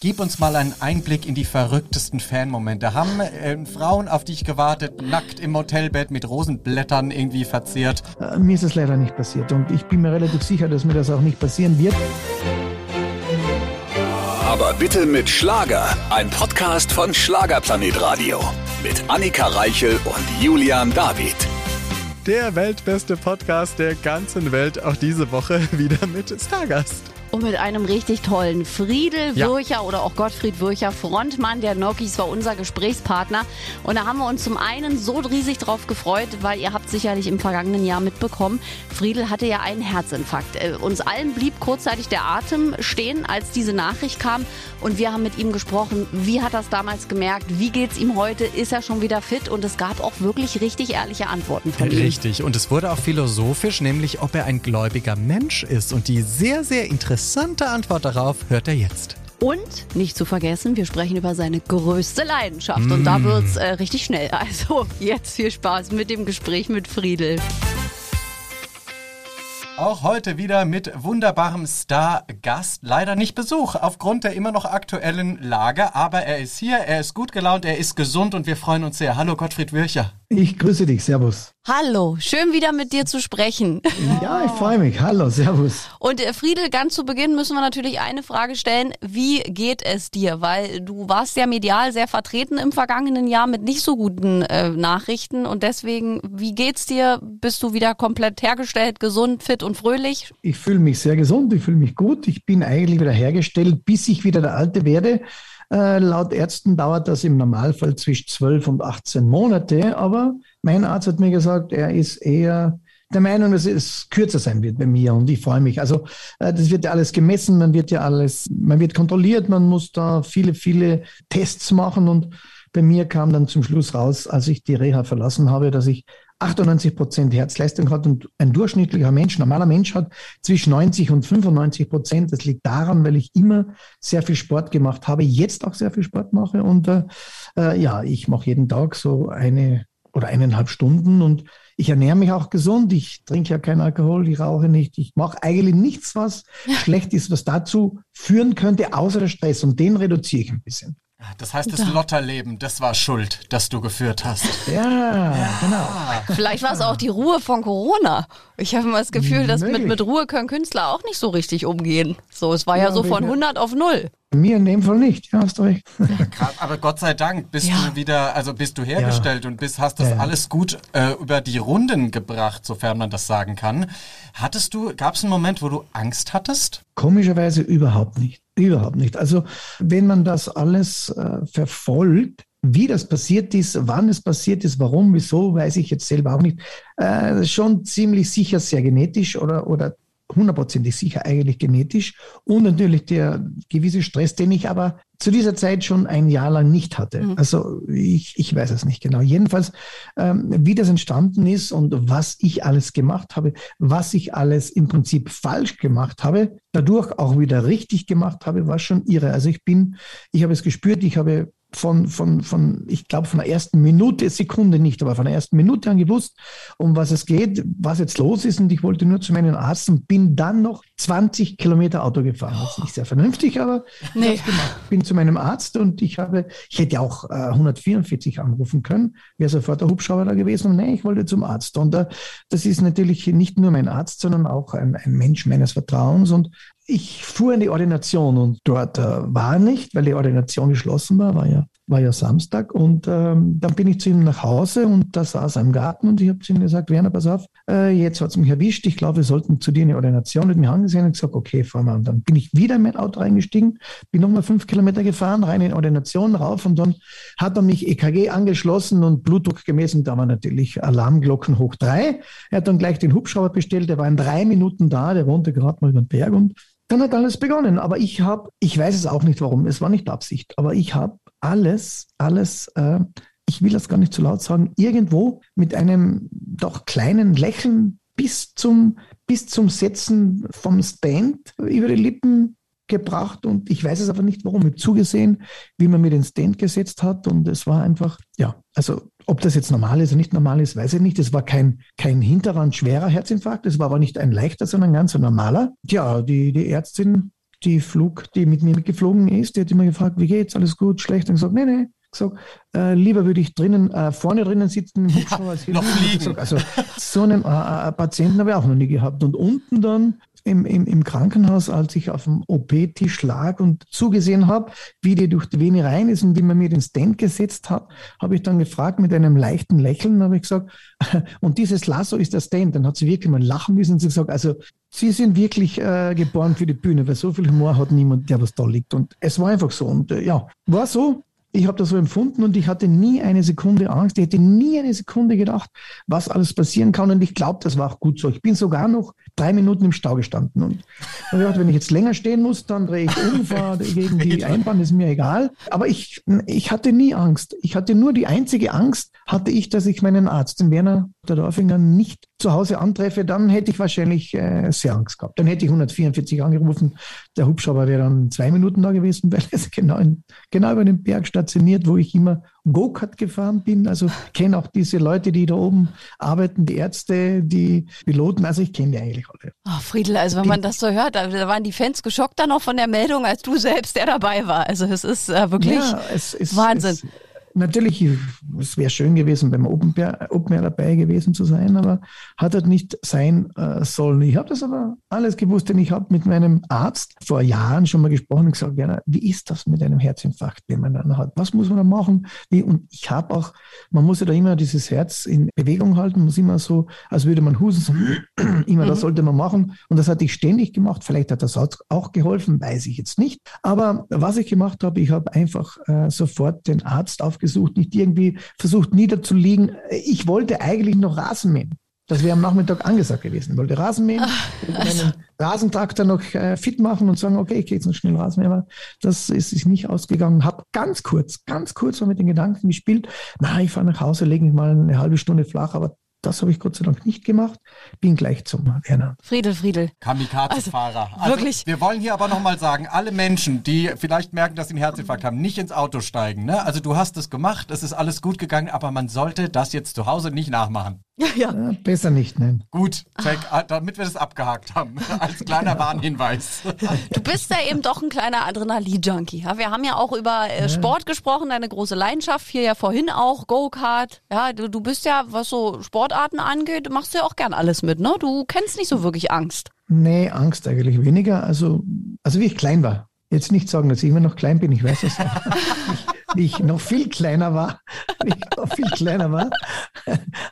Gib uns mal einen Einblick in die verrücktesten Fanmomente. Haben äh, Frauen auf dich gewartet, nackt im Hotelbett mit Rosenblättern irgendwie verziert? Äh, mir ist es leider nicht passiert und ich bin mir relativ sicher, dass mir das auch nicht passieren wird. Aber bitte mit Schlager. Ein Podcast von Schlagerplanet Radio. Mit Annika Reichel und Julian David. Der weltbeste Podcast der ganzen Welt. Auch diese Woche wieder mit Stargast. Und mit einem richtig tollen Friedel Ja. Würcher oder auch Gottfried Würcher, Frontmann der Nokis, war unser Gesprächspartner. Und da haben wir uns zum einen so riesig drauf gefreut, weil ihr habt sicherlich im vergangenen Jahr mitbekommen, Friedel hatte ja einen Herzinfarkt. Äh, Uns allen blieb kurzzeitig der Atem stehen, als diese Nachricht kam. Und wir haben mit ihm gesprochen, wie hat er es damals gemerkt, wie geht's ihm heute, ist er schon wieder fit? Und es gab auch wirklich richtig ehrliche Antworten von ihm. Richtig. Und es wurde auch philosophisch, nämlich ob er ein gläubiger Mensch ist. Und die sehr, sehr interessante Antwort darauf hört er jetzt. Und nicht zu vergessen, wir sprechen über seine größte Leidenschaft. Und da wird's äh, richtig schnell. Also jetzt viel Spaß mit dem Gespräch mit Friedel. Auch heute wieder mit wunderbarem Star-Gast. Leider nicht Besuch aufgrund der immer noch aktuellen Lage, aber er ist hier, er ist gut gelaunt, er ist gesund und wir freuen uns sehr. Hallo Gottfried Würcher. Ich grüße dich, Servus. Hallo, schön wieder mit dir zu sprechen. Ja, ich freue mich. Hallo, Servus. Und äh, Friedel, ganz zu Beginn müssen wir natürlich eine Frage stellen. Wie geht es dir? Weil du warst ja medial sehr vertreten im vergangenen Jahr mit nicht so guten äh, Nachrichten. Und deswegen, wie geht's dir? Bist du wieder komplett hergestellt, gesund, fit und fröhlich? Ich fühle mich sehr gesund, ich fühle mich gut. Ich bin eigentlich wieder hergestellt, bis ich wieder der Alte werde. Äh, laut Ärzten dauert das im Normalfall zwischen 12 und 18 Monate, aber mein Arzt hat mir gesagt, er ist eher der Meinung, dass es kürzer sein wird bei mir und ich freue mich. Also äh, das wird ja alles gemessen, man wird ja alles, man wird kontrolliert, man muss da viele, viele Tests machen und bei mir kam dann zum Schluss raus, als ich die Reha verlassen habe, dass ich 98 Prozent Herzleistung hat und ein durchschnittlicher Mensch, normaler Mensch hat zwischen 90 und 95 Prozent. Das liegt daran, weil ich immer sehr viel Sport gemacht habe, jetzt auch sehr viel Sport mache und äh, äh, ja, ich mache jeden Tag so eine oder eineinhalb Stunden und ich ernähre mich auch gesund. Ich trinke ja keinen Alkohol, ich rauche nicht. Ich mache eigentlich nichts, was schlecht ist, was dazu führen könnte, außer der Stress. Und den reduziere ich ein bisschen. Das heißt, das Lotterleben, das war schuld, das du geführt hast. Ja, genau. Vielleicht war es auch die Ruhe von Corona. Ich habe immer das Gefühl, dass mit, mit Ruhe können Künstler auch nicht so richtig umgehen. So, es war ja, Ja, so von ich- 100 auf 0. Mir in dem Fall nicht. Ja, hast du recht. Krass, Aber Gott sei Dank bist Ja. du wieder, also bist du hergestellt und bist, hast das Ja, ja. alles gut äh, über die Runden gebracht, sofern man das sagen kann. Hattest du, gab es einen Moment, wo du Angst hattest? Komischerweise überhaupt nicht. Überhaupt nicht. Also wenn man das alles äh, verfolgt, wie das passiert ist, wann es passiert ist, warum, wieso, weiß ich jetzt selber auch nicht. Äh, schon ziemlich sicher sehr genetisch oder, oder hundertprozentig sicher eigentlich genetisch und natürlich der gewisse Stress, den ich aber zu dieser Zeit schon ein Jahr lang nicht hatte. Also ich, ich weiß es nicht genau. Jedenfalls, ähm, wie das entstanden ist und was ich alles gemacht habe, was ich alles im Prinzip falsch gemacht habe, dadurch auch wieder richtig gemacht habe, war schon irre. Also ich bin, ich habe es gespürt, ich habe von, von, von, ich glaube, von der ersten Minute, Sekunde nicht, aber von der ersten Minute an gewusst, um was es geht, was jetzt los ist. Und ich wollte nur zu meinem Arzt und bin dann noch 20 Kilometer Auto gefahren. Das ist nicht sehr vernünftig, aber ich Nee. gemacht. Bin zu meinem Arzt und ich habe, ich hätte auch äh, 144 anrufen können, wäre sofort der Hubschrauber da gewesen. Und nee, ich wollte zum Arzt. Und äh, das ist natürlich nicht nur mein Arzt, sondern auch ein, ein Mensch meines Vertrauens. Und ich fuhr in die Ordination und dort äh, war nicht, weil die Ordination geschlossen war, war ja, war ja Samstag. Und ähm, dann bin ich zu ihm nach Hause und da saß er im Garten und ich habe zu ihm gesagt, Werner, pass auf, äh, jetzt hat's mich erwischt, ich glaube, wir sollten zu dir in die Ordination. Und mich angesehen und gesagt, okay, fahr mal. Und dann bin ich wieder in mein Auto reingestiegen, bin nochmal fünf Kilometer gefahren, rein in die Ordination rauf und dann hat er mich EKG angeschlossen und Blutdruck gemessen. Da war natürlich Alarmglocken hoch drei. Er hat dann gleich den Hubschrauber bestellt, der war in drei Minuten da, der wohnte gerade mal über den Berg und dann hat alles begonnen. Aber ich habe, ich weiß es auch nicht warum, es war nicht Absicht, aber ich habe alles, alles, äh, ich will das gar nicht zu laut sagen, irgendwo mit einem doch kleinen Lächeln bis zum, bis zum Setzen vom Stand über die Lippen gebracht und ich weiß es aber nicht warum. Ich habe zugesehen, wie man mir den Stand gesetzt hat und es war einfach, ja, also ob das jetzt normal ist oder nicht normal ist, weiß ich nicht. Es war kein, kein Hinterrand schwerer Herzinfarkt, es war aber nicht ein leichter, sondern ein ganz normaler. Ja, die, die Ärztin die Flug, die mit mir mitgeflogen ist, die hat immer gefragt, wie geht's, alles gut, schlecht? Und gesagt, nee, nee, gesagt, äh, lieber würde ich drinnen, äh, vorne drinnen sitzen ja, noch fliegen. Gesagt, also so einen äh, äh, Patienten habe ich auch noch nie gehabt. Und unten dann im, im, im Krankenhaus, als ich auf dem OP-Tisch lag und zugesehen habe, wie die durch die Vene rein ist und wie man mir den Stand gesetzt hat, habe ich dann gefragt mit einem leichten Lächeln, habe ich gesagt, und dieses Lasso ist der Stand. Dann hat sie wirklich mal lachen müssen und sie gesagt, also Sie sind wirklich äh, geboren für die Bühne, weil so viel Humor hat niemand, der was da liegt. Und es war einfach so. Und äh, ja, war so ich habe das so empfunden und ich hatte nie eine Sekunde Angst. Ich hätte nie eine Sekunde gedacht, was alles passieren kann. Und ich glaube, das war auch gut so. Ich bin sogar noch drei Minuten im Stau gestanden. Und gedacht, wenn ich jetzt länger stehen muss, dann drehe ich um, fahre gegen die Einbahn, ist mir egal. Aber ich, ich hatte nie Angst. Ich hatte nur die einzige Angst, hatte ich, dass ich meinen Arzt, den Werner der Dorfinger, nicht zu Hause antreffe. Dann hätte ich wahrscheinlich äh, sehr Angst gehabt. Dann hätte ich 144 angerufen. Der Hubschrauber wäre dann zwei Minuten da gewesen, weil es genau, in, genau über den Berg stationiert, wo ich immer Go-Kart gefahren bin. Also kenne auch diese Leute, die da oben arbeiten, die Ärzte, die Piloten. Also ich kenne die eigentlich alle. Oh, Friedel, also wenn man das so hört, da, waren die Fans geschockt dann noch von der Meldung, als du selbst der dabei war. Also es ist äh, wirklich ja, es, es, Wahnsinn. Es, natürlich, es wäre schön gewesen, beim Open Air, Open Air dabei gewesen zu sein, aber hat halt nicht sein äh, sollen. Ich habe das aber alles gewusst, denn ich habe mit meinem Arzt vor Jahren schon mal gesprochen und gesagt, Werner, wie ist das mit einem Herzinfarkt, den man dann hat? Was muss man da machen? Wie, und ich habe auch, man muss ja da immer dieses Herz in Bewegung halten, muss immer so, als würde man husten, so, immer, mhm. das sollte man machen. Und das hatte ich ständig gemacht. Vielleicht hat das auch geholfen, weiß ich jetzt nicht. Aber was ich gemacht habe, ich habe einfach äh, sofort den Arzt aufgesucht, gesucht, nicht irgendwie versucht niederzuliegen. Ich wollte eigentlich noch Rasen mähen. Das wäre am Nachmittag angesagt gewesen. Ich wollte Rasen mähen, also. meinen Rasentraktor noch äh, fit machen und sagen, okay, ich gehe jetzt noch schnell Rasen mähen. Aber das ist sich nicht ausgegangen. Hab ganz kurz, ganz kurz mal mit den Gedanken gespielt, na, ich fahre nach Hause, lege mich mal eine halbe Stunde flach, aber das habe ich Gott sei Dank nicht gemacht. Bin gleich zum Werner. Friedel, Friedel. Kamikaze-Fahrer. Also, wirklich. Wir wollen hier aber nochmal sagen, alle Menschen, die vielleicht merken, dass sie einen Herzinfarkt haben, nicht ins Auto steigen. Ne? Also du hast es gemacht, es ist alles gut gegangen, aber man sollte das jetzt zu Hause nicht nachmachen. Ja, ja. ja besser nicht, nein. Gut, check, ah. damit wir das abgehakt haben, als kleiner ja. Warnhinweis. Du bist ja eben doch ein kleiner Adrenalin-Junkie. Ja? Wir haben ja auch über äh, ja. Sport gesprochen, deine große Leidenschaft, hier ja vorhin auch, Go-Kart. Ja, du, du bist ja, was so Sportarten angeht, machst du ja auch gern alles mit, ne? Du kennst nicht so wirklich Angst. Nee, Angst eigentlich weniger. Also, also wie ich klein war. Jetzt nicht sagen, dass ich immer noch klein bin, ich weiß es. wie ich noch viel kleiner war, wie ich noch viel kleiner war,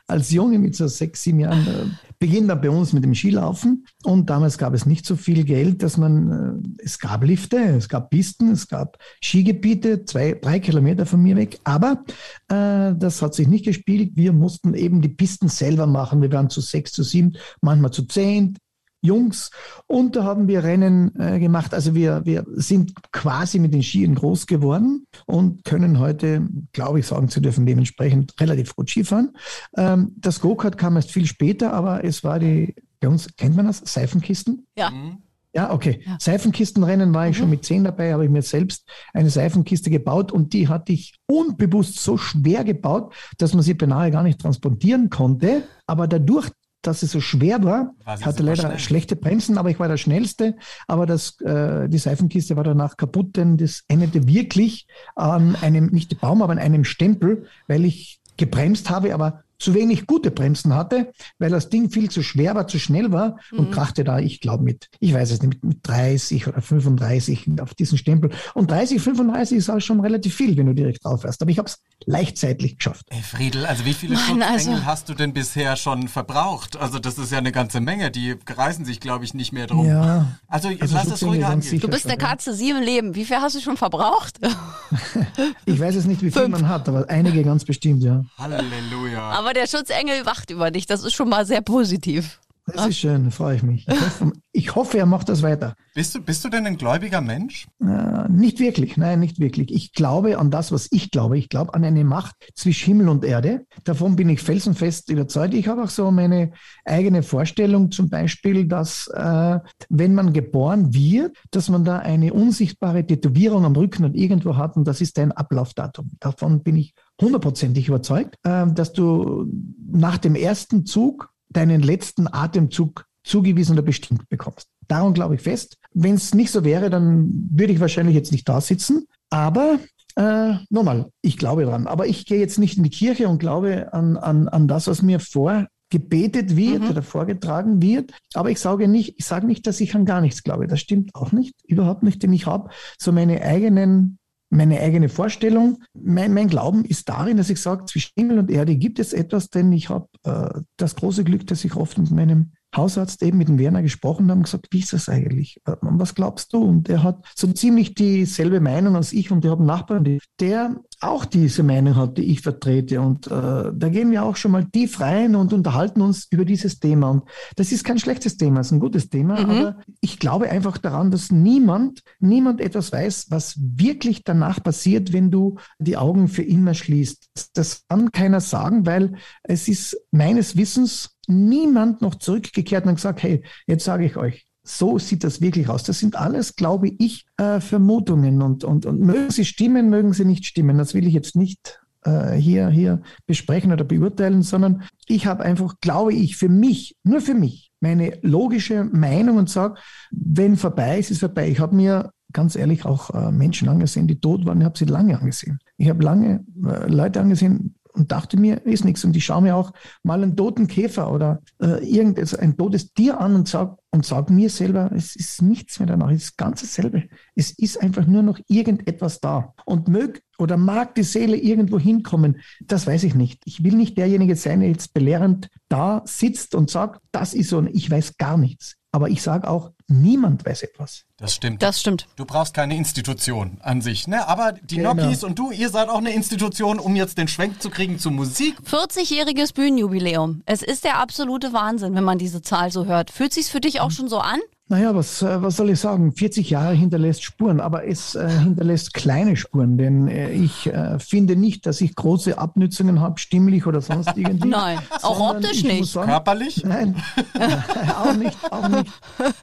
als Junge mit so sechs, sieben Jahren, äh, beginnt er bei uns mit dem Skilaufen. Und damals gab es nicht so viel Geld, dass man, äh, es gab Lifte, es gab Pisten, es gab Skigebiete, zwei, drei Kilometer von mir weg. Aber äh, das hat sich nicht gespielt. Wir mussten eben die Pisten selber machen. Wir waren zu sechs, zu sieben, manchmal zu zehn, Jungs. Und da haben wir Rennen äh, gemacht. Also wir, wir sind quasi mit den Skiern groß geworden und können heute, glaube ich, sagen zu dürfen, dementsprechend relativ gut Skifahren. Ähm, das Go-Kart kam erst viel später, aber es war die, bei uns kennt man das, Seifenkisten. Ja. Mhm. Ja, okay. Ja. Seifenkistenrennen war ich mhm. schon mit zehn dabei, habe ich mir selbst eine Seifenkiste gebaut und die hatte ich unbewusst so schwer gebaut, dass man sie beinahe gar nicht transportieren konnte. Aber dadurch, dass es so schwer war. war hatte leider schnell. schlechte Bremsen, aber ich war der Schnellste. Aber das, äh, die Seifenkiste war danach kaputt, denn das endete wirklich an einem, nicht Baum, aber an einem Stempel, weil ich gebremst habe, aber zu wenig gute Bremsen hatte, weil das Ding viel zu schwer war, zu schnell war und mhm. krachte da, ich glaube, mit, ich weiß es nicht, mit 30 oder 35 auf diesen Stempel. Und 30, 35 ist auch schon relativ viel, wenn du direkt drauf fährst. Aber ich habe es leichtzeitlich geschafft. Ey, Friedel, also wie viele Mann, Schutzengel also hast du denn bisher schon verbraucht? Also das ist ja eine ganze Menge. Die reißen sich, glaube ich, nicht mehr drum. Ja. Also, also lass es ruhig angehen. Du bist eine Katze, sie im Leben. Wie viel hast du schon verbraucht? ich weiß es nicht, wie viel Fünf. man hat, aber einige ganz bestimmt, ja. Halleluja. Aber aber der Schutzengel wacht über dich. Das ist schon mal sehr positiv. Das ist schön, freue ich mich. Ich hoffe, ich hoffe, er macht das weiter. Bist du, bist du denn ein gläubiger Mensch? Äh, nicht wirklich, nein, nicht wirklich. Ich glaube an das, was ich glaube. Ich glaube an eine Macht zwischen Himmel und Erde. Davon bin ich felsenfest überzeugt. Ich habe auch so meine eigene Vorstellung, zum Beispiel, dass äh, wenn man geboren wird, dass man da eine unsichtbare Tätowierung am Rücken und irgendwo hat und das ist dein Ablaufdatum. Davon bin ich hundertprozentig überzeugt, äh, dass du nach dem ersten Zug deinen letzten Atemzug zugewiesen oder bestimmt bekommst. Daran glaube ich fest. Wenn es nicht so wäre, dann würde ich wahrscheinlich jetzt nicht da sitzen. Aber äh, nochmal, ich glaube dran. Aber ich gehe jetzt nicht in die Kirche und glaube an, an, an das, was mir vorgebetet wird mhm. oder vorgetragen wird. Aber ich sage nicht, ich sage nicht, dass ich an gar nichts glaube. Das stimmt auch nicht, überhaupt nicht, denn ich habe so meine eigenen meine eigene Vorstellung. Mein, mein Glauben ist darin, dass ich sage, zwischen Himmel und Erde gibt es etwas, denn ich habe äh, das große Glück, dass ich oft mit meinem Hausarzt eben mit dem Werner gesprochen haben und gesagt, wie ist das eigentlich? Was glaubst du? Und er hat so ziemlich dieselbe Meinung als ich und ich habe einen Nachbarn, der auch diese Meinung hat, die ich vertrete. Und äh, da gehen wir auch schon mal tief rein und unterhalten uns über dieses Thema. Und das ist kein schlechtes Thema, es ist ein gutes Thema, mhm. aber ich glaube einfach daran, dass niemand, niemand etwas weiß, was wirklich danach passiert, wenn du die Augen für immer schließt. Das kann keiner sagen, weil es ist meines Wissens niemand noch zurückgekehrt und gesagt, hey, jetzt sage ich euch, so sieht das wirklich aus. Das sind alles, glaube ich, äh, Vermutungen und, und, und mögen sie stimmen, mögen sie nicht stimmen. Das will ich jetzt nicht äh, hier, hier besprechen oder beurteilen, sondern ich habe einfach, glaube ich, für mich, nur für mich, meine logische Meinung und sage, wenn vorbei ist, ist vorbei. Ich habe mir ganz ehrlich auch äh, Menschen angesehen, die tot waren. Ich habe sie lange angesehen. Ich habe lange äh, Leute angesehen, und dachte mir, ist nichts. Und ich schaue mir auch mal einen toten Käfer oder äh, irgendetwas, ein totes Tier an und sage und sag mir selber, es ist nichts mehr danach, es ist ganz dasselbe. Es ist einfach nur noch irgendetwas da. Und mög oder mag die Seele irgendwo hinkommen, das weiß ich nicht. Ich will nicht derjenige sein, der jetzt belehrend da sitzt und sagt, das ist so, ich weiß gar nichts. Aber ich sage auch, niemand weiß etwas. Das stimmt. Das stimmt. Du brauchst keine Institution an sich, ne? Aber die genau. Nokis und du, ihr seid auch eine Institution, um jetzt den Schwenk zu kriegen zu Musik. 40-jähriges Bühnenjubiläum. Es ist der absolute Wahnsinn, wenn man diese Zahl so hört. Fühlt sich's für dich auch schon so an? Naja, was, äh, was soll ich sagen? 40 Jahre hinterlässt Spuren, aber es äh, hinterlässt kleine Spuren, denn äh, ich äh, finde nicht, dass ich große Abnützungen habe, stimmlich oder sonst irgendwie. Nein, auch optisch nicht. Sagen, Körperlich? Nein, auch nicht, auch nicht.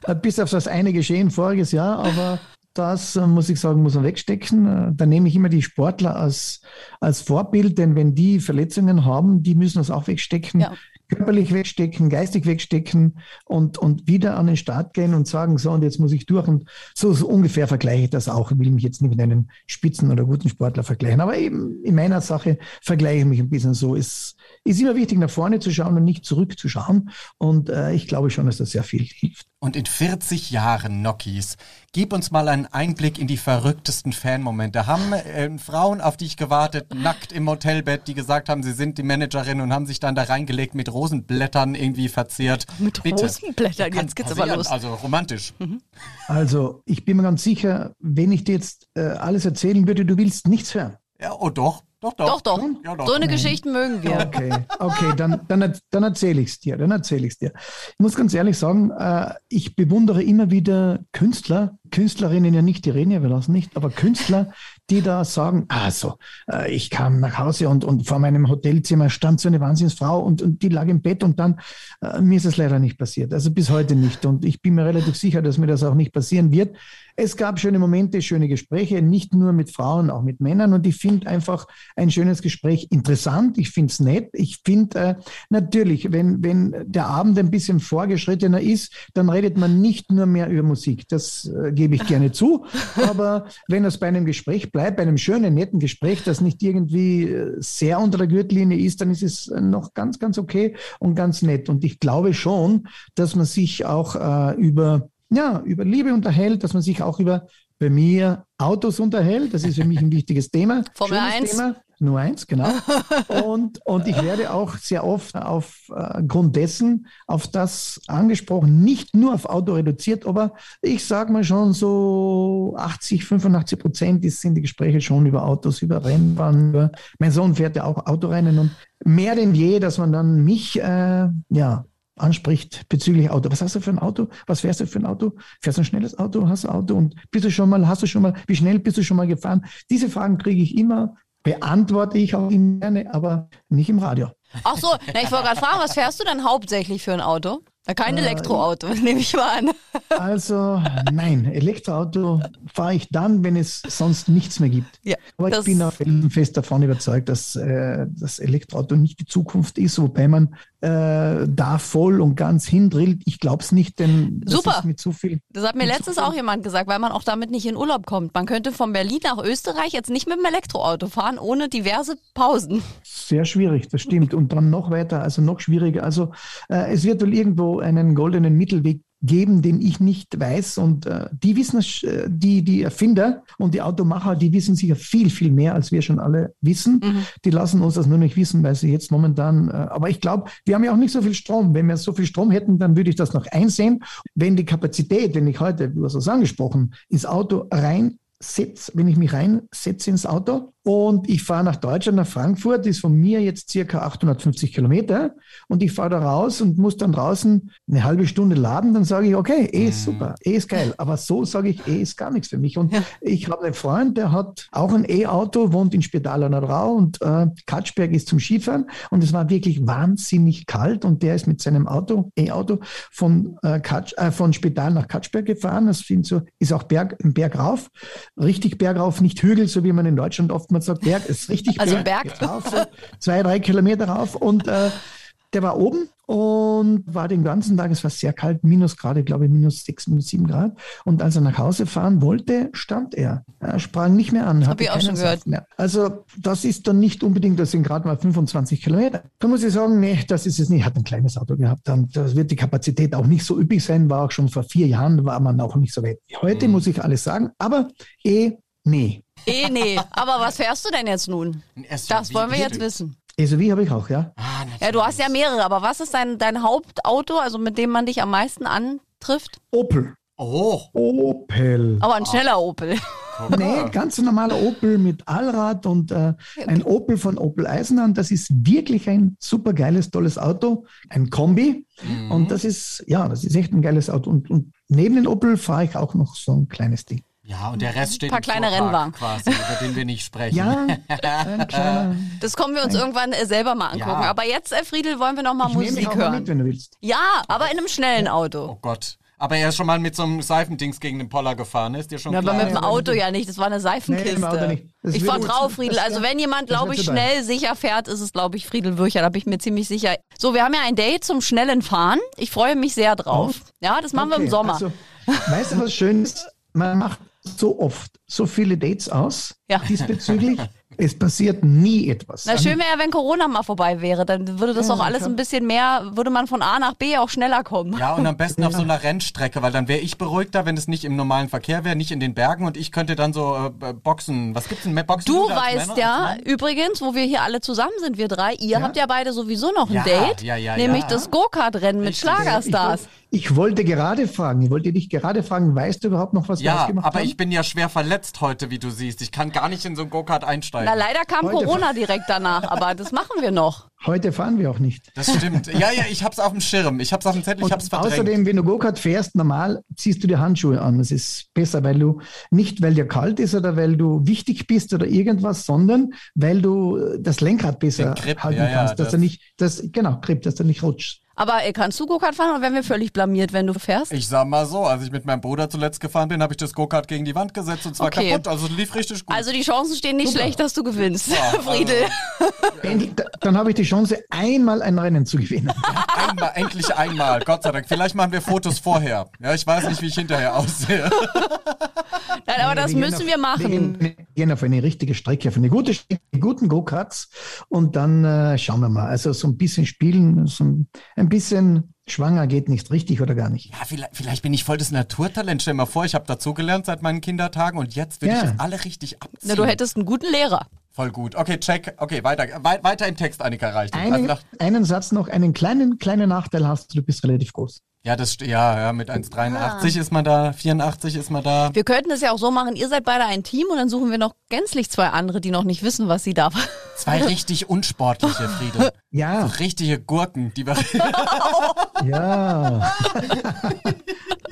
Äh, bis auf das eine Geschehen voriges Jahr, aber das äh, muss ich sagen, muss man wegstecken. Da nehme ich immer die Sportler als, als Vorbild, denn wenn die Verletzungen haben, die müssen das auch wegstecken. Ja körperlich wegstecken, geistig wegstecken und, und wieder an den Start gehen und sagen, so, und jetzt muss ich durch. Und so, so ungefähr vergleiche ich das auch. Ich will mich jetzt nicht mit einem Spitzen- oder guten Sportler vergleichen. Aber eben in meiner Sache vergleiche ich mich ein bisschen so. Es ist immer wichtig, nach vorne zu schauen und nicht zurückzuschauen. Und äh, ich glaube schon, dass das sehr viel hilft. Und in 40 Jahren Nokis, gib uns mal einen Einblick in die verrücktesten Fanmomente. Haben äh, Frauen auf dich gewartet, nackt im Hotelbett, die gesagt haben, sie sind die Managerin und haben sich dann da reingelegt mit Rosenblättern irgendwie verzehrt? Mit Bitte. Rosenblättern, jetzt geht's aber los. Also romantisch. Mhm. Also ich bin mir ganz sicher, wenn ich dir jetzt äh, alles erzählen würde, du willst nichts hören. Ja, oh doch. Doch, doch. Doch, doch. Ja, doch. So eine Geschichte mögen wir. Okay, okay dann, dann, dann erzähle ich es dir. Dann erzähle ich dir. Ich muss ganz ehrlich sagen, äh, ich bewundere immer wieder Künstler, Künstlerinnen ja nicht, die reden ja, wir lassen nicht, aber Künstler, die da sagen, also, äh, ich kam nach Hause und, und vor meinem Hotelzimmer stand so eine Wahnsinnsfrau und, und die lag im Bett und dann, äh, mir ist es leider nicht passiert. Also bis heute nicht. Und ich bin mir relativ sicher, dass mir das auch nicht passieren wird. Es gab schöne Momente, schöne Gespräche, nicht nur mit Frauen, auch mit Männern. Und ich finde einfach ein schönes Gespräch interessant. Ich finde es nett. Ich finde äh, natürlich, wenn, wenn der Abend ein bisschen vorgeschrittener ist, dann redet man nicht nur mehr über Musik. Das äh, gebe ich gerne zu. Aber wenn das bei einem Gespräch bleibt, bei einem schönen, netten Gespräch, das nicht irgendwie äh, sehr unter der Gürtellinie ist, dann ist es noch ganz, ganz okay und ganz nett. Und ich glaube schon, dass man sich auch äh, über ja, über Liebe unterhält, dass man sich auch über bei mir Autos unterhält. Das ist für mich ein wichtiges Thema. Formel 1. Thema. Nur eins, genau. Und, und ich werde auch sehr oft aufgrund äh, dessen auf das angesprochen, nicht nur auf Auto reduziert, aber ich sage mal schon so 80, 85 Prozent sind die Gespräche schon über Autos, über Rennbahnen. Über, mein Sohn fährt ja auch Autorennen und mehr denn je, dass man dann mich äh, ja anspricht bezüglich Auto. Was hast du für ein Auto? Was fährst du für ein Auto? Fährst du ein schnelles Auto? Hast du ein Auto? Und bist du schon mal, hast du schon mal, wie schnell bist du schon mal gefahren? Diese Fragen kriege ich immer, beantworte ich auch immer gerne, aber nicht im Radio. Ach so, na, ich wollte gerade fragen, was fährst du denn hauptsächlich für ein Auto? Kein Elektroauto, nehme ich mal an. Also nein, Elektroauto fahre ich dann, wenn es sonst nichts mehr gibt. Ja, Aber ich bin auch felsenfest davon überzeugt, dass äh, das Elektroauto nicht die Zukunft ist, wobei man äh, da voll und ganz hindrillt. Ich glaube es nicht, denn das Super. ist mit zu viel. Das hat mir letztens auch jemand gesagt, weil man auch damit nicht in Urlaub kommt. Man könnte von Berlin nach Österreich jetzt nicht mit dem Elektroauto fahren, ohne diverse Pausen. Sehr schwierig, das stimmt. Und dann noch weiter, also noch schwieriger. Also äh, es wird wohl irgendwo einen goldenen Mittelweg geben, den ich nicht weiß. Und äh, die wissen es, äh, die, die Erfinder und die Automacher, die wissen sicher viel, viel mehr, als wir schon alle wissen. Die lassen uns das nur nicht wissen, weil sie jetzt momentan, äh, aber ich glaube, wir haben ja auch nicht so viel Strom. Wenn wir so viel Strom hätten, dann würde ich das noch einsehen. Wenn die Kapazität, wenn ich heute, du hast es angesprochen, ins Auto rein setz, wenn ich mich reinsetze ins Auto und ich fahre nach Deutschland, nach Frankfurt, ist von mir jetzt circa 850 Kilometer und ich fahre da raus und muss dann draußen eine halbe Stunde laden, dann sage ich, okay, eh ist super, eh ist geil. Aber so sage ich, eh ist gar nichts für mich. Und ich habe einen Freund, der hat auch ein E-Auto, wohnt in Spital an der Drau und äh, Katschberg ist zum Skifahren und es war wirklich wahnsinnig kalt und der ist mit seinem Auto, E-Auto, von, äh, Katsch, äh, von Spital nach Katschberg gefahren. Das so, ist auch Berg, Berg rauf. Richtig bergauf, nicht Hügel, so wie man in Deutschland oftmals sagt. Berg ist richtig Also Berg. Berg. Rauf, so zwei, drei Kilometer rauf und äh, der war oben und war den ganzen Tag, es war sehr kalt, minus gerade, glaube ich, minus sechs, minus sieben Grad. Und als er nach Hause fahren wollte, stand er. Er sprang nicht mehr an. hatte ich auch schon gehört. Mehr. Also das ist dann nicht unbedingt, das sind gerade mal 25 Kilometer. Da muss ich sagen, nee, das ist es nicht. Er hat ein kleines Auto gehabt. Und das wird die Kapazität auch nicht so üppig sein, war auch schon vor vier Jahren, war man auch nicht so weit. wie Heute muss ich alles sagen, aber eh, nee. Eh, nee. Aber was fährst du denn jetzt nun? Ein SUV. Das wollen wir jetzt wissen. SUV habe ich auch, ja. Ah, natürlich. Ja, du hast ja mehrere, aber was ist dein, dein Hauptauto, also mit dem man dich am meisten antrifft? Opel. Oh, Opel. Aber ein schneller Opel. Nee, ganz ein normaler Opel mit Allrad und äh, ein Opel von Opel Eisenhahn. Das ist wirklich ein super geiles, tolles Auto. Ein Kombi. Und das ist, ja, das ist echt ein geiles Auto. Und, und neben den Opel fahre ich auch noch so ein kleines Ding. Ja, und der Rest steht Paar im kleine Rennwagen. quasi, über den wir nicht sprechen. Ja, ein. Das kommen wir uns irgendwann äh, selber mal angucken. Ja. Aber jetzt, äh, Friedel, wollen wir noch mal Ich nehme dich Musik mal hören. mit, wenn du willst. Ja, aber in einem schnellen Auto. Oh Gott. Aber er ist schon mal mit so einem Seifendings gegen den Poller gefahren, ist dir schon Ja, aber klar? mit dem Auto ja nicht, das war eine Seifenkiste. Nee, ich vertraue Friedel. Also wenn jemand, glaube ich, schnell sicher fährt, ist es, glaube ich, Friedel Würcher. Da bin ich mir ziemlich sicher. So, wir haben ja ein Date zum schnellen Fahren. Ich freue mich sehr drauf. Ja, das machen wir im Okay, Sommer. Also, weißt du, was schön ist? Man macht so oft so viele Dates aus Ja. diesbezüglich. Es passiert nie etwas. Na, schön wäre ja, wenn Corona mal vorbei wäre. Dann würde das Ja, auch alles klar. ein bisschen mehr, würde man von A nach B auch schneller kommen. Ja, und am besten auf so einer Rennstrecke, weil dann wäre ich beruhigter, wenn es nicht im normalen Verkehr wäre, nicht in den Bergen und ich könnte dann so äh, Boxen. Was gibt's denn mehr Boxen? Du weißt Männer, ja, übrigens, wo wir hier alle zusammen sind, wir drei, ihr Ja. habt ja beide sowieso noch ein Ja, Date, ja, ja, nämlich ja. das Go-Kart-Rennen mit. Schlagerstars. Ich, ich wollte gerade fragen, ich wollte dich gerade fragen, weißt du überhaupt noch, was wir Ja, ausgemacht aber haben? ich bin ja schwer verletzt heute, wie du siehst. Ich kann gar nicht in so ein Go-Kart einsteigen. Na, leider kam Heute- Corona direkt danach, aber das machen wir noch. Heute fahren wir auch nicht. Das stimmt. Ja, ja, ich hab's auf dem Schirm. Ich hab's auf dem Zettel, ich Und hab's verdrängt. außerdem, wenn du Go-Kart fährst, normal ziehst du dir Handschuhe an. Das ist besser, weil du nicht, weil dir kalt ist oder weil du wichtig bist oder irgendwas, sondern weil du das Lenkrad besser Grip, halten ja, ja, kannst, dass das- du nicht, das, genau, Grip, dass du nicht rutschst. Aber äh, kannst du Go-Kart fahren oder werden wir völlig blamiert, wenn du fährst? Ich sag mal so, als ich mit meinem Bruder zuletzt gefahren bin, habe ich das Go-Kart gegen die Wand gesetzt und zwar Okay. kaputt. Also es lief richtig gut. Also die Chancen stehen nicht Super. schlecht, dass du gewinnst, also- Friedel. Endlich- da- Dann habe ich die Chance, einmal ein Rennen zu gewinnen. einmal, endlich einmal, Gott sei Dank. Vielleicht machen wir Fotos vorher. Ja, ich weiß nicht, wie ich hinterher aussehe. Nein, aber das gehen müssen auf- wir machen. wir gehen auf eine richtige Strecke, auf eine gute Strecke, guten Go-Karts und dann äh, schauen wir mal. Also so ein bisschen spielen, so ein, ein bisschen schwanger geht nicht richtig oder gar nicht. Ja, vielleicht, vielleicht bin ich voll das Naturtalent. Stell dir mal vor, ich habe dazugelernt seit meinen Kindertagen und jetzt will Ja. ich das alle richtig abziehen. Na, du hättest einen guten Lehrer. Voll gut. Okay, check. Okay, weiter, wei weiter im Text, Annika reicht. Also Einen, nach, einen Satz noch, einen kleinen, kleinen Nachteil hast du, du bist relativ groß. ja, das ja, ja, mit 1,83 ist man da, 84 ist man da. Wir könnten es ja auch so machen, ihr seid beide ein Team und dann suchen wir noch gänzlich zwei andere, die noch nicht wissen, was sie da Zwei richtig unsportliche Friede. Ja, So richtige Gurken, die wir. ja.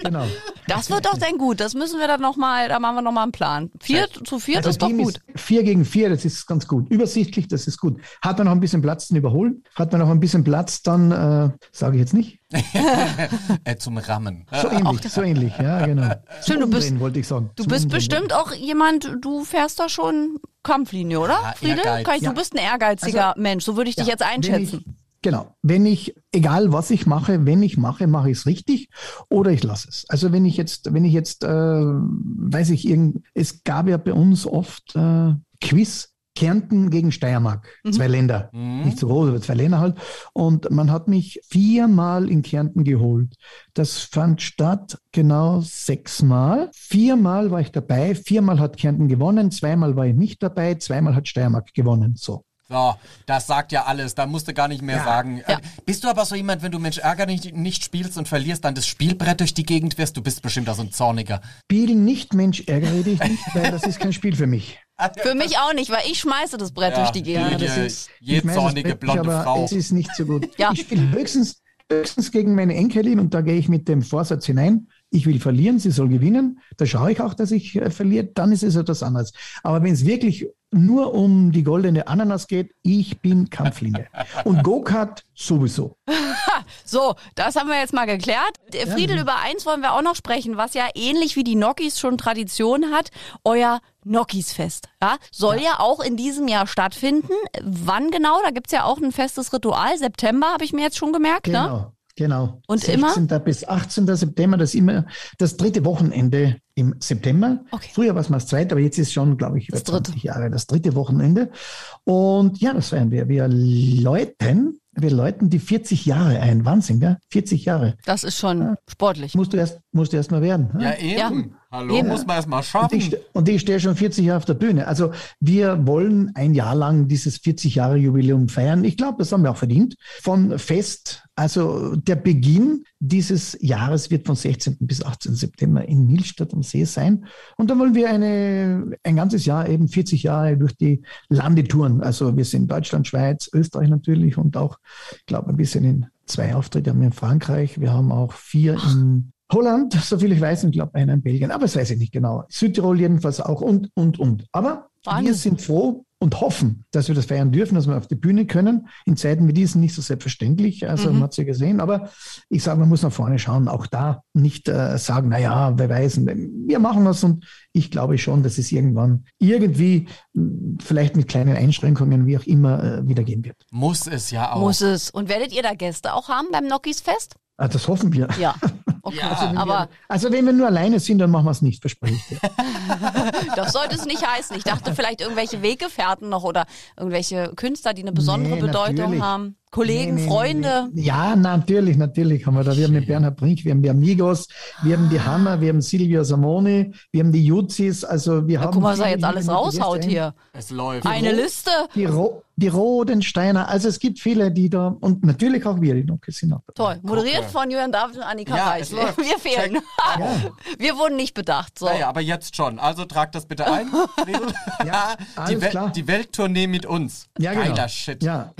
genau. Das wird doch dann gut. Das müssen wir dann nochmal, da machen wir nochmal einen Plan. Vier zu viert Also ist doch gut. ist vier gegen vier, das ist ganz gut. Übersichtlich, das ist gut. Hat man noch ein bisschen Platz zum Überholen? Hat man noch ein bisschen Platz, dann äh, sage ich jetzt nicht. äh, zum Rammen. So ähnlich, so ähnlich, ja, genau. Schön, du bist- wollte ich sagen. Du bist bestimmt auch jemand, du fährst da schon Kampflinie, oder? Ja, Friedel? Ich, Ja. Du bist ein ehrgeiziger Mensch, so würde ich dich jetzt einschätzen. Genau. Wenn ich, egal was ich mache, wenn ich mache, mache ich es richtig oder ich lasse es. Also wenn ich jetzt, wenn ich jetzt, äh, weiß ich, irgend, es gab ja bei uns oft äh, Quiz. Kärnten gegen Steiermark, zwei Länder, nicht so groß, aber zwei Länder halt. Und man hat mich viermal in Kärnten geholt. Das fand statt genau sechsmal. Viermal war ich dabei, viermal hat Kärnten gewonnen, zweimal war ich nicht dabei, zweimal hat Steiermark gewonnen. So. So, das sagt ja alles. Da musst du gar nicht mehr Ja. sagen. Ja. Äh, Bist du aber so jemand, wenn du Mensch Ärger nicht, nicht spielst und verlierst, dann das Spielbrett durch die Gegend wirst? Du bist bestimmt da so ein Zorniger. Spielen nicht, Mensch, ärgere dich nicht, weil das ist kein Spiel für mich. Für mich auch nicht, weil ich schmeiße das Brett durch die Gegend. die, Das ist, je Ich zornige Brett blonde nicht, aber Frau. Es ist nicht so gut. Ja. Ich spiele höchstens, höchstens gegen meine Enkelin und da gehe ich mit dem Vorsatz hinein. Ich will verlieren, sie soll gewinnen. Da schaue ich auch, dass ich äh, verliere. Dann ist es etwas anderes. Aber wenn es wirklich nur um die goldene Ananas geht, ich bin Kampflinie. Und Go-Kart sowieso. So, das haben wir jetzt mal geklärt. Friedel, über eins wollen wir auch noch sprechen, was ja ähnlich wie die Nokis schon Tradition hat, euer Nokis-Fest. Ja, soll ja. auch in diesem Jahr stattfinden. Wann genau? Da gibt's ja auch ein festes Ritual. September habe ich mir jetzt schon gemerkt. Ne? Genau. Und 16. bis 18. September, das ist immer das dritte Wochenende im September. Okay. Früher war es mal das zweite, aber jetzt ist schon, glaube ich, über Das dritte. 20 Jahre das dritte Wochenende. Und ja, das feiern wir. Wir läuten, wir läuten die 40 Jahre ein. Wahnsinn, gell? 40 Jahre. Das ist schon sportlich. Musst du erst, musst du erst mal werden. ne? Ja, eben. Ja. Hallo, Eben. muss man erst mal Und schaffen. ich, und ich stehe schon 40 Jahre auf der Bühne. Also wir wollen ein Jahr lang dieses 40 Jahre Jubiläum feiern. Ich glaube, das haben wir auch verdient. Von Fest, also der Beginn dieses Jahres wird von 16. bis 18. September in Nilstadt am See sein. Und da wollen wir eine, ein ganzes Jahr, eben 40 Jahre durch die Lande touren. Also wir sind Deutschland, Schweiz, Österreich natürlich und auch, ich glaube, ein bisschen in zwei Auftritte haben wir in Frankreich. Wir haben auch vier in Holland, soviel ich weiß, und ich glaube einer in Belgien, aber das weiß ich nicht genau. Südtirol jedenfalls auch und, und, und. Aber Wahnsinn. wir sind froh und hoffen, dass wir das feiern dürfen, dass wir auf die Bühne können. In Zeiten wie diesen nicht so selbstverständlich, also Mhm. man hat ja gesehen, aber ich sage, man muss nach vorne schauen, auch da nicht äh, sagen, na ja, wer weiß, wir machen das und ich glaube schon, dass es irgendwann irgendwie, mh, vielleicht mit kleinen Einschränkungen, wie auch immer, äh, wieder gehen wird. Muss es ja auch. Muss es. Und werdet ihr da Gäste auch haben beim Nokis-Fest? Ah, das hoffen wir. Ja. Okay. Ja. Aber Also wenn wir nur alleine sind, dann machen wir es nicht, verspreche ich dir. das sollte es nicht heißen. Ich dachte vielleicht irgendwelche Weggefährten noch oder irgendwelche Künstler, die eine besondere Nee, Bedeutung natürlich. haben. Kollegen, Nee, nee, Freunde. nee, nee. Ja, natürlich, natürlich haben wir da. Wir haben den Bernhard Brink, wir haben die Amigos, wir haben die Hammer, wir haben Silvia Samoni, wir haben die Juzis. Also wir Ja, haben guck mal, was er jetzt alles raushaut hier. Es läuft. Eine Liste. Die, Ro die Rodensteiner, also es gibt viele, die da, und natürlich auch wir, die Nocke sind auch dabei. Toll. Moderiert von Julian David und Annika Ja, läuft. Wir fehlen. Wir wurden nicht bedacht. So. Naja, aber jetzt schon. Also trag das bitte ein. Ja, die, alles Wel klar. die Welttournee mit uns. Ja, genau. Geiler Shit. Ja.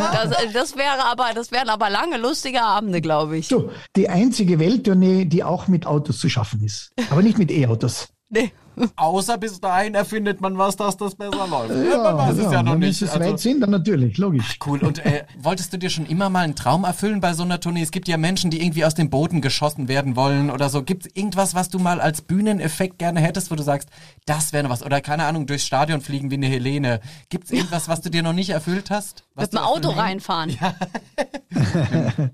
Das, das wäre aber, das wären aber lange lustige Abende, glaube ich. So, die einzige Welttournee, die auch mit Autos zu schaffen ist. Aber nicht mit E-Autos. Nee. Außer bis dahin erfindet man was, dass das besser läuft. man weiß es ja noch wenn nicht. es Also, weit sind, dann natürlich, logisch. Cool. Und äh, wolltest du dir schon immer mal einen Traum erfüllen bei so einer Tournee? Es gibt ja Menschen, die irgendwie aus dem Boden geschossen werden wollen oder so. Gibt es irgendwas, was du mal als Bühneneffekt gerne hättest, wo du sagst, das wäre noch was? Oder keine Ahnung, durchs Stadion fliegen wie eine Helene. Gibt es irgendwas, was du dir noch nicht erfüllt hast? Was Mit dem Auto reinfahren.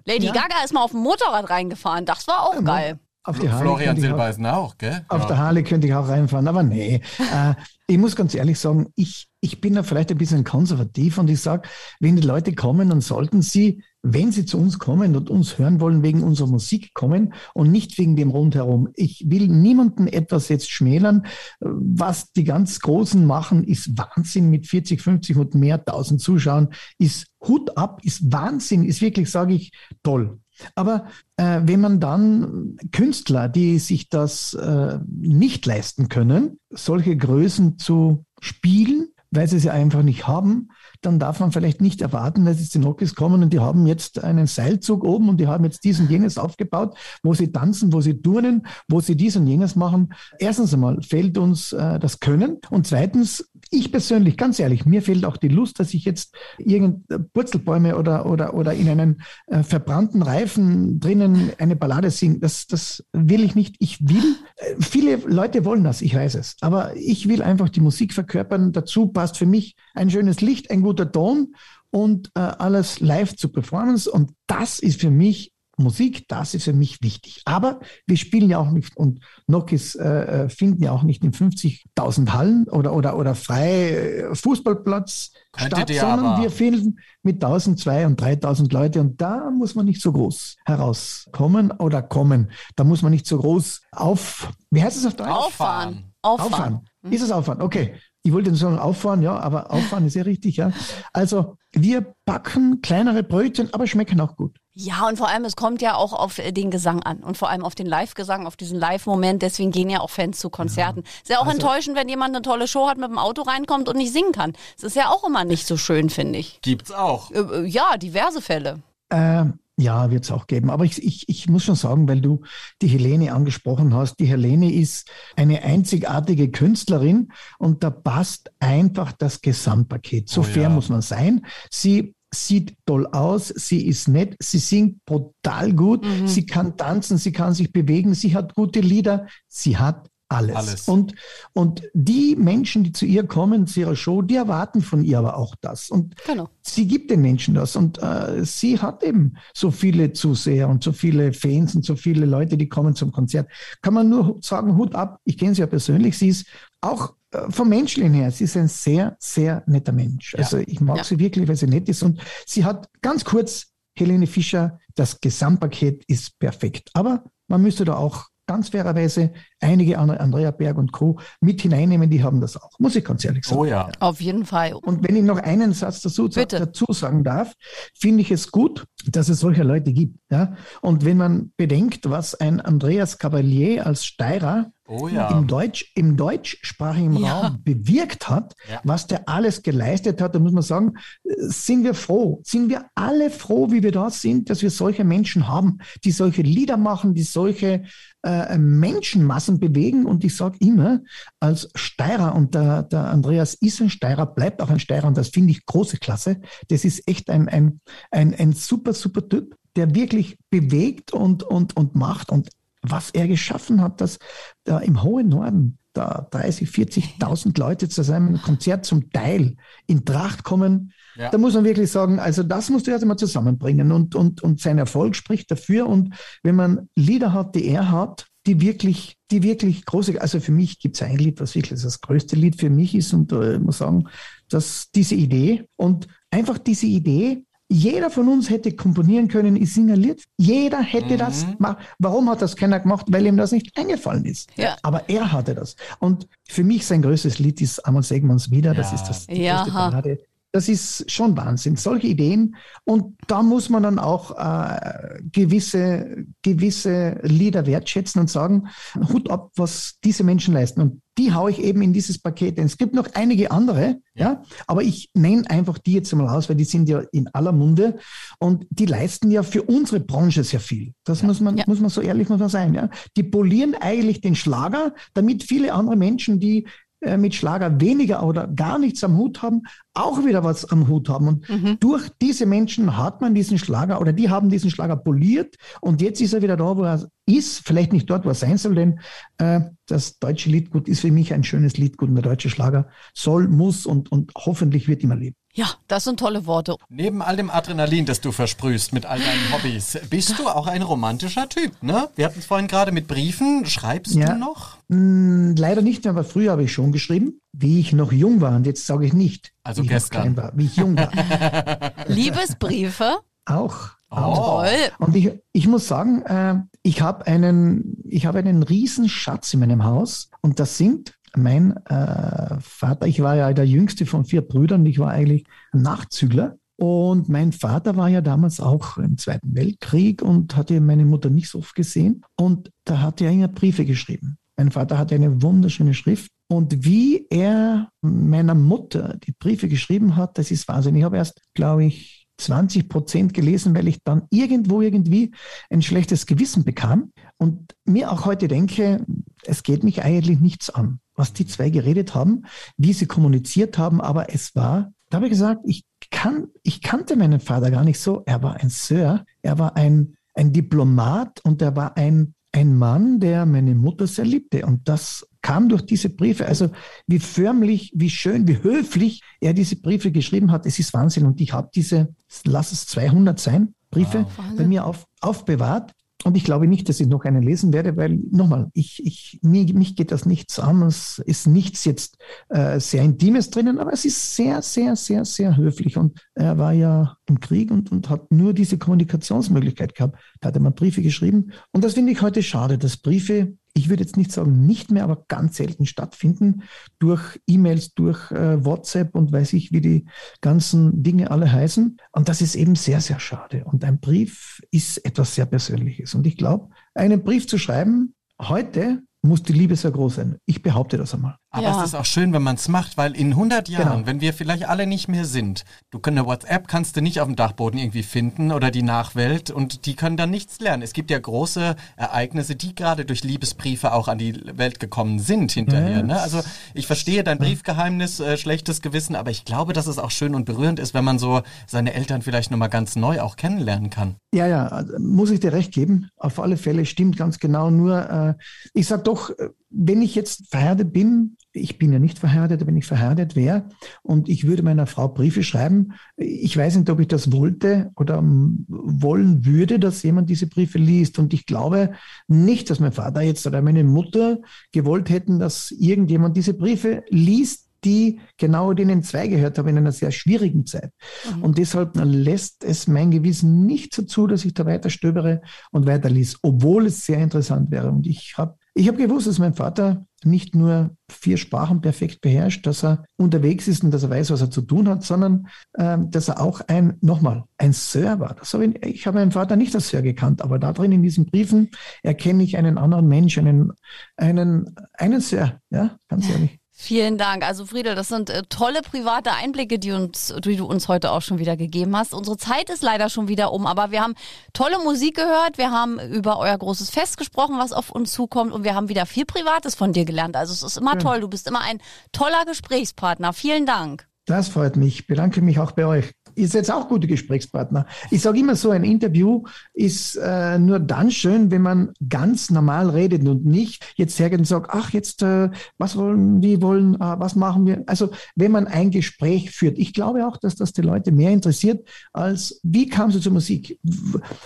Lady Gaga ist mal auf dem Motorrad reingefahren. Das war auch geil. Auf die Harley Florian ich auch- Silbereisen auch, gell? Auf Ja. der Harley könnte ich auch reinfahren, aber nee. äh, ich muss ganz ehrlich sagen, ich, ich bin da vielleicht ein bisschen konservativ und ich sage, wenn die Leute kommen, dann sollten sie, wenn sie zu uns kommen und uns hören wollen, wegen unserer Musik kommen und nicht wegen dem Rundherum. Ich will niemanden etwas jetzt schmälern. Was die ganz Großen machen, ist Wahnsinn mit 40, 50 und mehr tausend Zuschauern, ist Hut ab, ist Wahnsinn, ist wirklich, sage ich, toll. Aber äh, wenn man dann Künstler, die sich das äh, nicht leisten können, solche Größen zu spielen, weil sie sie einfach nicht haben, dann darf man vielleicht nicht erwarten, dass jetzt die Nokis kommen und die haben jetzt einen Seilzug oben und die haben jetzt dies und jenes aufgebaut, wo sie tanzen, wo sie turnen, wo sie dies und jenes machen. Erstens einmal fehlt uns äh, das Können und zweitens ich persönlich, ganz ehrlich, mir fehlt auch die Lust, dass ich jetzt irgendeine Purzelbäume oder, oder, oder in einen äh, verbrannten Reifen drinnen eine Ballade singe. Das, das will ich nicht. Ich will, äh, viele Leute wollen das, ich weiß es. Aber ich will einfach die Musik verkörpern. Dazu passt für mich ein schönes Licht, ein guter Ton und äh, alles live zu Performance. Und das ist für mich Musik, das ist für mich wichtig. Aber wir spielen ja auch nicht und Nokis äh, äh finden ja auch nicht in 50.000 Hallen oder, oder, oder frei äh, Fußballplatz Könntet statt, sondern wir finden mit 1.200 und 3.000 Leute und da muss man nicht so groß herauskommen oder kommen. Da muss man nicht so groß auf, wie heißt es auf Deutsch? Auffahren. Auffahren. Auffahren. Ist es Auffahren? Okay. Ich wollte sagen auffahren, ja, aber auffahren ist ja richtig, ja. Also wir backen kleinere Brötchen, aber schmecken auch gut. Ja, und vor allem, es kommt ja auch auf den Gesang an und vor allem auf den Live-Gesang, auf diesen Live-Moment. Deswegen gehen ja auch Fans zu Konzerten. Ja. Ist ja auch also, enttäuschend, wenn jemand eine tolle Show hat, mit dem Auto reinkommt und nicht singen kann. Das ist ja auch immer nicht so schön, finde ich. Gibt's auch. Äh, äh, ja, diverse Fälle. Ähm, ja, wird es auch geben. Aber ich, ich, ich muss schon sagen, weil du die Helene angesprochen hast, die Helene ist eine einzigartige Künstlerin und da passt einfach das Gesamtpaket. So oh, fair ja. muss man sein. Sie sieht toll aus, sie ist nett, sie singt brutal gut, mhm. sie kann tanzen, sie kann sich bewegen, sie hat gute Lieder, sie hat alles. alles. Und, und die Menschen, die zu ihr kommen, zu ihrer Show, die erwarten von ihr aber auch das. Und genau. sie gibt den Menschen das. Und äh, sie hat eben so viele Zuseher und so viele Fans und so viele Leute, die kommen zum Konzert. Kann man nur sagen, Hut ab. Ich kenne sie ja persönlich. Sie ist auch vom Menschlichen her, sie ist ein sehr, sehr netter Mensch. Ja. Also ich mag ja. sie wirklich, weil sie nett ist. Und sie hat ganz kurz, Helene Fischer, das Gesamtpaket ist perfekt. Aber man müsste da auch ganz fairerweise einige andere, Andrea Berg und Co. mit hineinnehmen, die haben das auch, muss ich ganz ehrlich sagen. Oh ja. Auf jeden Fall. Und wenn ich noch einen Satz dazu, dazu sagen darf, finde ich es gut, dass es solche Leute gibt. Ja? Und wenn man bedenkt, was ein Andreas Cavalier als Steirer oh ja. im, Deutsch, im deutschsprachigen ja. Raum bewirkt hat, ja. was der alles geleistet hat, da muss man sagen, sind wir froh, sind wir alle froh, wie wir da sind, dass wir solche Menschen haben, die solche Lieder machen, die solche äh, Menschenmassen bewegen. Und ich sage immer, als Steirer, und der, der Andreas ist ein Steirer, bleibt auch ein Steirer, und das finde ich große Klasse, das ist echt ein, ein, ein, ein super, super Typ, der wirklich bewegt und, und, und macht. Und was er geschaffen hat, dass da im hohen Norden da 30, 40.000 Leute zu seinem Konzert zum Teil in Tracht kommen, ja. da muss man wirklich sagen, also das musst du erst einmal zusammenbringen und, und, und sein Erfolg spricht dafür. Und wenn man Lieder hat, die er hat, die wirklich, die wirklich große, also für mich gibt es ein Lied, was wirklich das größte Lied für mich ist und äh, ich muss sagen, dass diese Idee und einfach diese Idee, jeder von uns hätte komponieren können, ich singe ein Lied. Jeder hätte mhm. das gemacht. Warum hat das keiner gemacht? Weil ihm das nicht eingefallen ist. Ja. Aber er hatte das. Und für mich sein größtes Lied ist wir uns wieder. Ja. Das ist das die ja. größte Ballade. Das ist schon Wahnsinn. Solche Ideen. Und da muss man dann auch äh, gewisse, gewisse Lieder wertschätzen und sagen, Hut ab, was diese Menschen leisten. Und die haue ich eben in dieses Paket. Denn es gibt noch einige andere, ja, ja aber ich nenne einfach die jetzt mal aus, weil die sind ja in aller Munde und die leisten ja für unsere Branche sehr viel. Das ja. muss man, ja. muss man so ehrlich muss man sein, ja. Die polieren eigentlich den Schlager, damit viele andere Menschen, die mit Schlager weniger oder gar nichts am Hut haben, auch wieder was am Hut haben. Und mhm. durch diese Menschen hat man diesen Schlager oder die haben diesen Schlager poliert und jetzt ist er wieder da, wo er ist, vielleicht nicht dort, wo er sein soll, denn äh, das deutsche Liedgut ist für mich ein schönes Liedgut und der deutsche Schlager soll, muss und, und hoffentlich wird immer leben. Ja, das sind tolle Worte. Neben all dem Adrenalin, das du versprühst mit all deinen Hobbys, bist du auch ein romantischer Typ, ne? Wir hatten es vorhin gerade mit Briefen. Schreibst ja. du noch? Mm, leider nicht mehr, aber früher habe ich schon geschrieben, wie ich noch jung war. Und jetzt sage ich nicht. Also wie gestern. Ich war, wie ich jung war. Liebesbriefe? Auch. Oh. Toll. Und ich, ich muss sagen, äh, ich habe einen, ich habe einen riesen Schatz in meinem Haus und das sind mein äh, Vater, ich war ja der jüngste von vier Brüdern, ich war eigentlich ein Nachzügler. Und mein Vater war ja damals auch im Zweiten Weltkrieg und hatte meine Mutter nicht so oft gesehen. Und da hat er immer Briefe geschrieben. Mein Vater hatte eine wunderschöne Schrift. Und wie er meiner Mutter die Briefe geschrieben hat, das ist Wahnsinn. Ich habe erst, glaube ich, 20 Prozent gelesen, weil ich dann irgendwo irgendwie ein schlechtes Gewissen bekam und mir auch heute denke, es geht mich eigentlich nichts an. Was die zwei geredet haben, wie sie kommuniziert haben, aber es war, da habe ich gesagt, ich kann, ich kannte meinen Vater gar nicht so. Er war ein Sir, er war ein, ein Diplomat und er war ein, ein Mann, der meine Mutter sehr liebte. Und das kam durch diese Briefe. Also wie förmlich, wie schön, wie höflich er diese Briefe geschrieben hat. Es ist Wahnsinn. Und ich habe diese, lass es 200 sein, Briefe wow. bei mir auf, aufbewahrt. Und ich glaube nicht, dass ich noch einen lesen werde, weil nochmal, ich, ich, mir, mich geht das nichts an. Es ist nichts jetzt äh, sehr Intimes drinnen, aber es ist sehr, sehr, sehr, sehr höflich. Und er war ja im Krieg und, und hat nur diese Kommunikationsmöglichkeit gehabt. Da hat er mal Briefe geschrieben. Und das finde ich heute schade, dass Briefe ich würde jetzt nicht sagen nicht mehr, aber ganz selten stattfinden durch E-Mails, durch äh, WhatsApp und weiß ich, wie die ganzen Dinge alle heißen. Und das ist eben sehr, sehr schade. Und ein Brief ist etwas sehr Persönliches. Und ich glaube, einen Brief zu schreiben heute muss die Liebe sehr groß sein. Ich behaupte das einmal. Aber ja. es ist auch schön, wenn man es macht, weil in 100 Jahren, genau. wenn wir vielleicht alle nicht mehr sind, du eine WhatsApp kannst du nicht auf dem Dachboden irgendwie finden oder die Nachwelt und die können dann nichts lernen. Es gibt ja große Ereignisse, die gerade durch Liebesbriefe auch an die Welt gekommen sind hinterher. Ja. Ne? Also ich verstehe dein Briefgeheimnis, äh, schlechtes Gewissen, aber ich glaube, dass es auch schön und berührend ist, wenn man so seine Eltern vielleicht nochmal ganz neu auch kennenlernen kann. Ja, ja, also muss ich dir recht geben. Auf alle Fälle stimmt ganz genau. Nur, äh, ich sag doch, äh, wenn ich jetzt verheiratet bin, ich bin ja nicht verheiratet, wenn ich verheiratet wäre und ich würde meiner Frau Briefe schreiben, ich weiß nicht, ob ich das wollte oder wollen würde, dass jemand diese Briefe liest. Und ich glaube nicht, dass mein Vater jetzt oder meine Mutter gewollt hätten, dass irgendjemand diese Briefe liest, die genau denen zwei gehört haben in einer sehr schwierigen Zeit. Mhm. Und deshalb lässt es mein Gewissen nicht so zu, dass ich da weiter stöbere und weiter lies, obwohl es sehr interessant wäre. Und ich habe ich habe gewusst, dass mein Vater nicht nur vier Sprachen perfekt beherrscht, dass er unterwegs ist und dass er weiß, was er zu tun hat, sondern äh, dass er auch ein, nochmal, ein Sir war. Habe ich, ich habe meinen Vater nicht als Sir gekannt, aber da drin in diesen Briefen erkenne ich einen anderen Mensch, einen, einen, einen Sir, ja, ganz ehrlich. Vielen Dank. Also Friedel, das sind äh, tolle private Einblicke, die, uns, die du uns heute auch schon wieder gegeben hast. Unsere Zeit ist leider schon wieder um, aber wir haben tolle Musik gehört, wir haben über euer großes Fest gesprochen, was auf uns zukommt und wir haben wieder viel Privates von dir gelernt. Also es ist immer ja. toll, du bist immer ein toller Gesprächspartner. Vielen Dank. Das freut mich. Ich bedanke mich auch bei euch ihr seid auch gute Gesprächspartner. Ich sage immer so, ein Interview ist äh, nur dann schön, wenn man ganz normal redet und nicht jetzt hergeht und sagt, ach, jetzt, äh, was wollen die wollen, äh, was machen wir? Also, wenn man ein Gespräch führt. Ich glaube auch, dass das die Leute mehr interessiert, als wie kamst du zur Musik?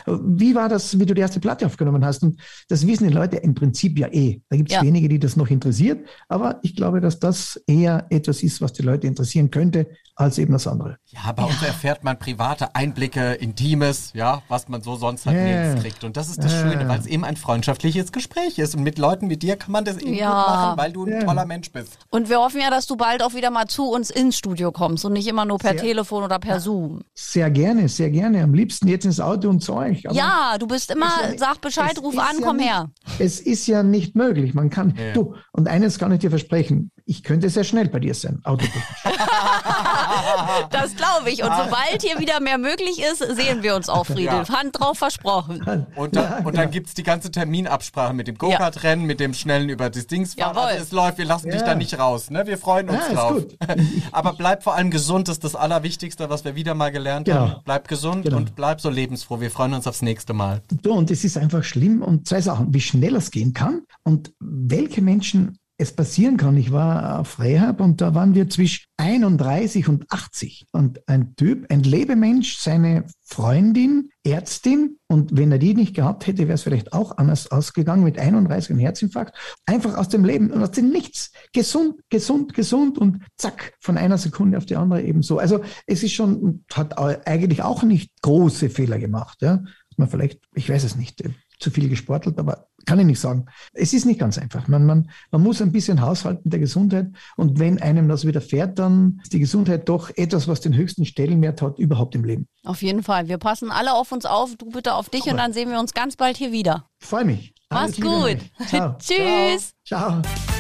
Wie war das, wie du die erste Platte aufgenommen hast? Und das wissen die Leute im Prinzip ja eh. Da gibt es ja. wenige, die das noch interessiert. Aber ich glaube, dass das eher etwas ist, was die Leute interessieren könnte, als eben das andere. Ja, bei ja. uns erfährt man private Einblicke, Intimes, ja, was man so sonst halt yeah. nirgends kriegt. Und das ist das yeah. Schöne, weil es eben ein freundschaftliches Gespräch ist. Und mit Leuten wie dir kann man das eben ja. gut machen, weil du ein yeah. toller Mensch bist. Und wir hoffen ja, dass du bald auch wieder mal zu uns ins Studio kommst und nicht immer nur per sehr, Telefon oder per Zoom. Sehr gerne, sehr gerne. Am liebsten jetzt ins Auto und zu euch. Aber ja, du bist immer, ja, sag Bescheid, ruf an, komm nicht, her. Es ist ja nicht möglich. Man kann, du, und eines kann ich dir versprechen, ich könnte sehr schnell bei dir sein, autotechnisch. das glaube ich. Und sobald hier wieder mehr möglich ist, sehen wir uns auch, Friedel. Ja. Hand drauf versprochen. Und dann, ja, und dann genau. gibt es die ganze Terminabsprache mit dem Go-Kart-Rennen, mit dem schnellen über das Dingsfahren. Also es läuft, wir lassen ja. dich da nicht raus. Ne? Wir freuen uns drauf. Aber bleib vor allem gesund, das ist das Allerwichtigste, was wir wieder mal gelernt genau. haben. Bleib gesund genau. und bleib so lebensfroh. Wir freuen uns aufs nächste Mal. So, und es ist einfach schlimm. Und zwei Sachen, wie schnell es gehen kann und welche Menschen es passieren kann. Ich war auf Rehab und da waren wir zwischen 31 und 80. Und ein Typ, ein Lebemensch, seine Freundin, Ärztin, und wenn er die nicht gehabt hätte, wäre es vielleicht auch anders ausgegangen mit 31 und Herzinfarkt. Einfach aus dem Leben und aus dem Nichts. Gesund, gesund, gesund und zack, von einer Sekunde auf die andere ebenso. Also es ist schon, hat eigentlich auch nicht große Fehler gemacht. Ja. Man vielleicht, ich weiß es nicht, zu viel gesportelt, aber kann ich nicht sagen. Es ist nicht ganz einfach. Man, man, man muss ein bisschen haushalten mit der Gesundheit und wenn einem das widerfährt, dann ist die Gesundheit doch etwas, was den höchsten Stellenwert hat überhaupt im Leben. Auf jeden Fall. Wir passen alle auf uns auf, du bitte auf dich aber. und dann sehen wir uns ganz bald hier wieder. Freue mich. Mach's gut. Ciao. Tschüss. Ciao. Ciao.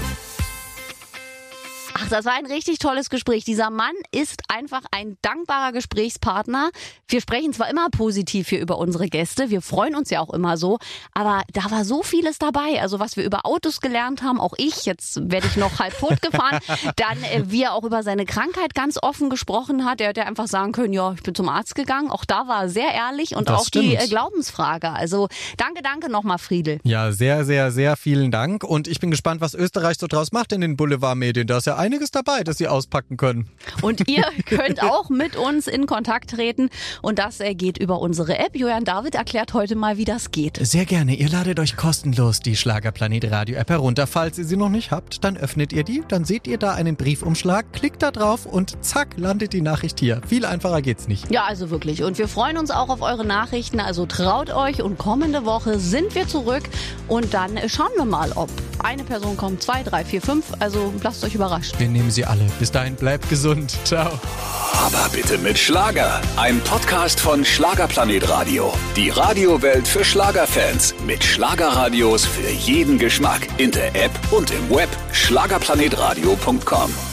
Ach, das war ein richtig tolles Gespräch. Dieser Mann ist einfach ein dankbarer Gesprächspartner. Wir sprechen zwar immer positiv hier über unsere Gäste, wir freuen uns ja auch immer so, aber da war so vieles dabei. Also was wir über Autos gelernt haben, auch ich, jetzt werde ich noch halb tot gefahren, dann äh, wie er auch über seine Krankheit ganz offen gesprochen hat. Er hätte einfach sagen können, ja, ich bin zum Arzt gegangen. Auch da war er sehr ehrlich und Das auch die stimmt. äh, Glaubensfrage. Also danke, danke nochmal, Friedel. Ja, sehr, sehr, sehr vielen Dank. Und ich bin gespannt, was Österreich so draus macht in den Boulevardmedien. Da ist ja einiges dabei, das sie auspacken können. Und ihr könnt auch mit uns in Kontakt treten. Und das geht über unsere App. Julian David erklärt heute mal, wie das geht. Sehr gerne. Ihr ladet euch kostenlos die Schlagerplanet Radio App herunter. Falls ihr sie noch nicht habt, dann öffnet ihr die, dann seht ihr da einen Briefumschlag, klickt da drauf und zack, landet die Nachricht hier. Viel einfacher geht's nicht. Ja, also wirklich. Und wir freuen uns auch auf eure Nachrichten. Also traut euch. Und kommende Woche sind wir zurück. Und dann schauen wir mal, ob eine Person kommt, zwei, drei, vier, fünf. Also lasst euch überraschen. Wir nehmen sie alle. Bis dahin bleibt gesund. Ciao. Aber bitte mit Schlager. Ein Podcast von Schlagerplanet Radio. Die Radiowelt für Schlagerfans. Mit Schlagerradios für jeden Geschmack. In der App und im Web. Schlagerplanetradio.com.